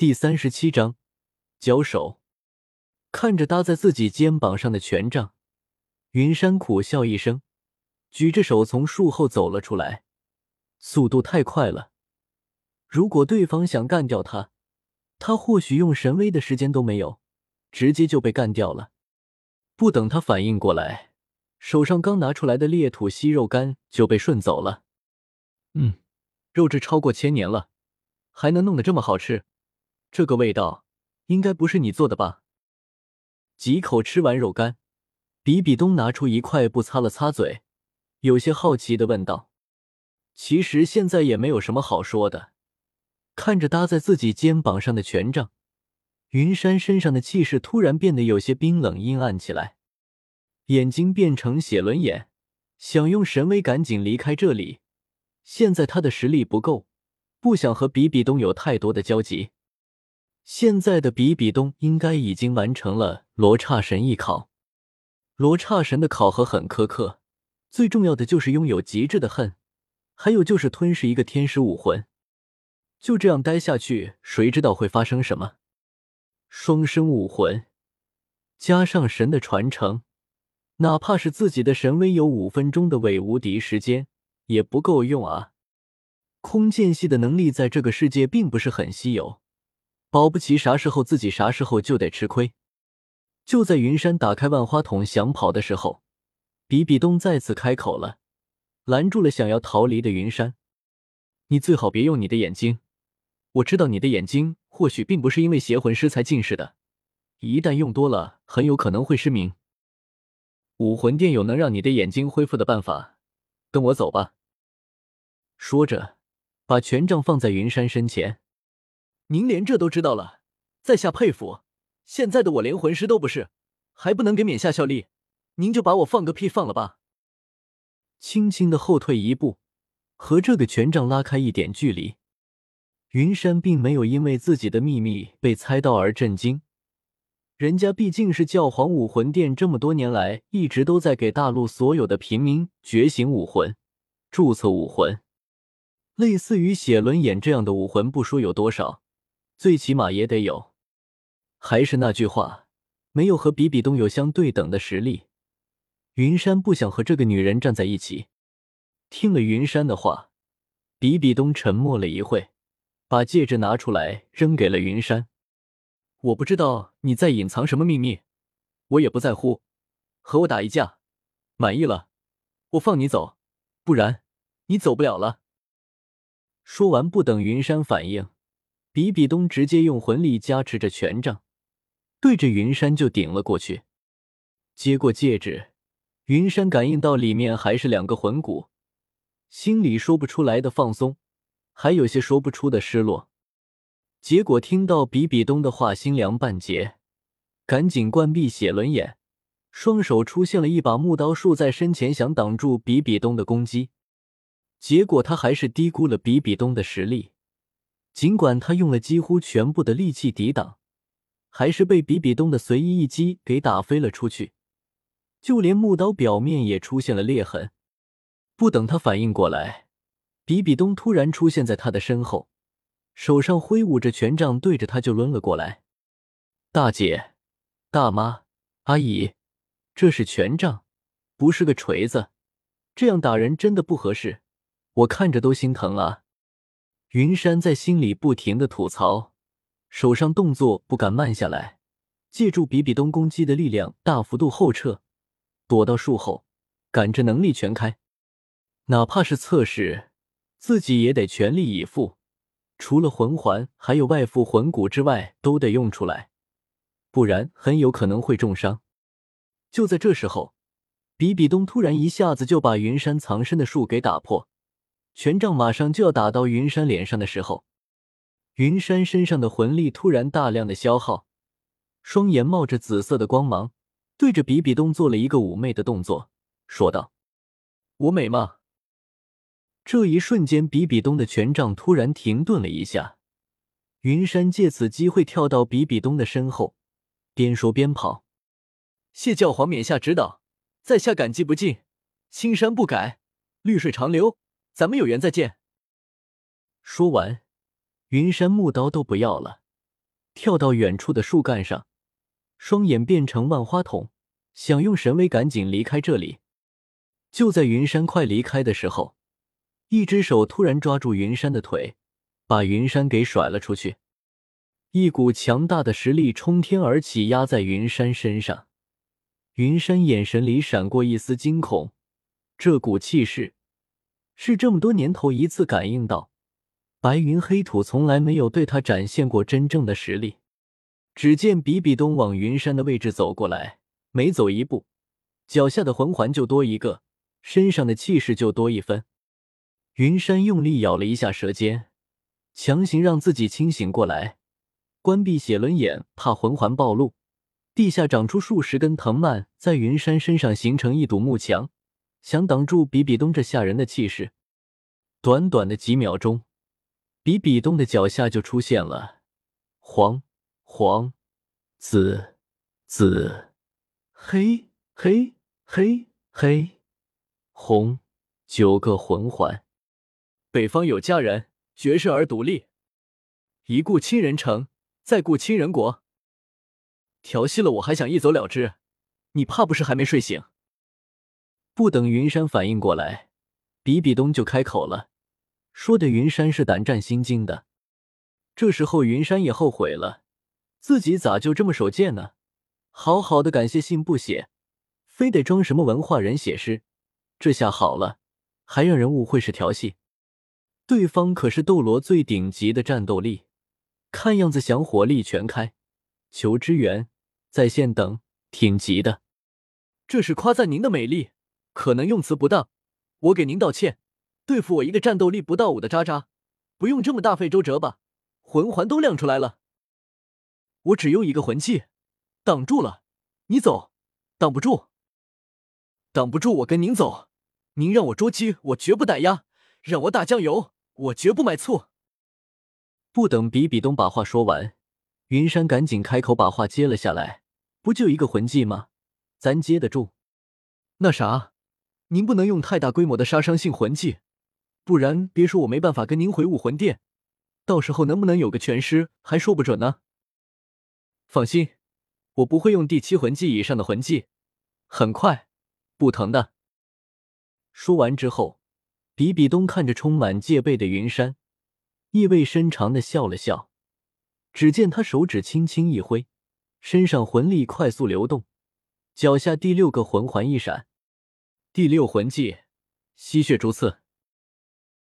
第三十七章交手。看着搭在自己肩膀上的权杖，云山苦笑一声，举着手从树后走了出来，速度太快了。如果对方想干掉他，他或许用神威的时间都没有，直接就被干掉了。不等他反应过来，手上刚拿出来的裂土息肉干就被顺走了。嗯，肉质超过千年了，还能弄得这么好吃，这个味道应该不是你做的吧？几口吃完肉干，比比东拿出一块布擦了擦嘴，有些好奇的问道：“其实现在也没有什么好说的。”看着搭在自己肩膀上的权杖，云山身上的气势突然变得有些冰冷阴暗起来，眼睛变成血轮眼，想用神威赶紧离开这里。现在他的实力不够，不想和比比东有太多的交集。现在的比比东应该已经完成了罗刹神艺考。罗刹神的考核很苛刻，最重要的就是拥有极致的恨，还有就是吞噬一个天使武魂。就这样待下去，谁知道会发生什么？双生武魂加上神的传承，哪怕是自己的神威有五分钟的伪无敌时间。也不够用啊！空间系的能力在这个世界并不是很稀有，保不齐啥时候自己啥时候就得吃亏。就在云山打开万花筒想跑的时候，比比东再次开口了，拦住了想要逃离的云山：“你最好别用你的眼睛，我知道你的眼睛或许并不是因为邪魂师才近视的，一旦用多了，很有可能会失明。武魂殿有能让你的眼睛恢复的办法，跟我走吧。”说着，把权杖放在云山身前。您连这都知道了，在下佩服。现在的我连魂师都不是，还不能给冕下效力，您就把我放个屁放了吧！轻轻的后退一步，和这个权杖拉开一点距离。云山并没有因为自己的秘密被猜到而震惊，人家毕竟是教皇武魂殿，这么多年来一直都在给大陆所有的平民觉醒武魂、注册武魂。类似于血轮眼这样的武魂，不说有多少，最起码也得有。还是那句话，没有和比比东有相对等的实力，云山不想和这个女人站在一起。听了云山的话，比比东沉默了一会，把戒指拿出来扔给了云山。我不知道你在隐藏什么秘密，我也不在乎。和我打一架，满意了，我放你走；不然，你走不了了。说完，不等云山反应，比比东直接用魂力加持着权杖，对着云山就顶了过去。接过戒指，云山感应到里面还是两个魂骨，心里说不出来的放松，还有些说不出的失落。结果听到比比东的话，心凉半截，赶紧关闭血轮眼，双手出现了一把木刀，竖在身前，想挡住比比东的攻击。结果他还是低估了比比东的实力，尽管他用了几乎全部的力气抵挡，还是被比比东的随意一击给打飞了出去，就连木刀表面也出现了裂痕。不等他反应过来，比比东突然出现在他的身后，手上挥舞着权杖，对着他就抡了过来。大姐、大妈、阿姨，这是权杖，不是个锤子，这样打人真的不合适。我看着都心疼啊！云山在心里不停的吐槽，手上动作不敢慢下来，借助比比东攻击的力量，大幅度后撤，躲到树后，赶着能力全开，哪怕是测试，自己也得全力以赴，除了魂环，还有外附魂骨之外，都得用出来，不然很有可能会重伤。就在这时候，比比东突然一下子就把云山藏身的树给打破。权杖马上就要打到云山脸上的时候，云山身上的魂力突然大量的消耗，双眼冒着紫色的光芒，对着比比东做了一个妩媚的动作，说道：“我美吗？”这一瞬间，比比东的权杖突然停顿了一下，云山借此机会跳到比比东的身后，边说边跑：“谢教皇冕下指导，在下感激不尽，青山不改，绿水长流。”咱们有缘再见。说完，云山木刀都不要了，跳到远处的树干上，双眼变成万花筒，想用神威赶紧离开这里。就在云山快离开的时候，一只手突然抓住云山的腿，把云山给甩了出去。一股强大的实力冲天而起，压在云山身上。云山眼神里闪过一丝惊恐，这股气势是这么多年头一次感应到。白云黑土从来没有对他展现过真正的实力。只见比比东往云山的位置走过来，每走一步，脚下的魂环就多一个，身上的气势就多一分。云山用力咬了一下舌尖，强行让自己清醒过来。关闭血轮眼，怕魂环暴露。地下长出数十根藤蔓，在云山身上形成一堵幕墙，想挡住比比东这吓人的气势。短短的几秒钟，比比东的脚下就出现了黄、黄、紫、紫、黑、黑、黑、黑、红九个魂环。北方有佳人，绝世而独立，一顾倾人城。再顾倾人国，调戏了我还想一走了之？你怕不是还没睡醒？不等云山反应过来，比比东就开口了，说的云山是胆战心惊的。这时候云山也后悔了，自己咋就这么手贱呢？好好的感谢信不写，非得装什么文化人写诗，这下好了，还让人误会是调戏。对方可是斗罗最顶级的战斗力。看样子想火力全开，求支援，在线等，挺急的。这是夸赞您的美丽，可能用词不当，我给您道歉。对付我一个战斗力不到五的渣渣，不用这么大费周折吧？魂环都亮出来了，我只用一个魂技挡住了，你走，挡不住，挡不住，我跟您走。您让我捉鸡，我绝不打鸭；让我打酱油，我绝不买醋。不等比比东把话说完，云山赶紧开口把话接了下来：“不就一个魂技吗？咱接得住。那啥，您不能用太大规模的杀伤性魂技，不然别说我没办法跟您回武魂殿，到时候能不能有个全尸还说不准呢。放心，我不会用第七魂技以上的魂技，很快，不疼的。”说完之后，比比东看着充满戒备的云山。意味深长的笑了笑，只见他手指轻轻一挥，身上魂力快速流动，脚下第六个魂环一闪，第六魂技吸血蛛刺。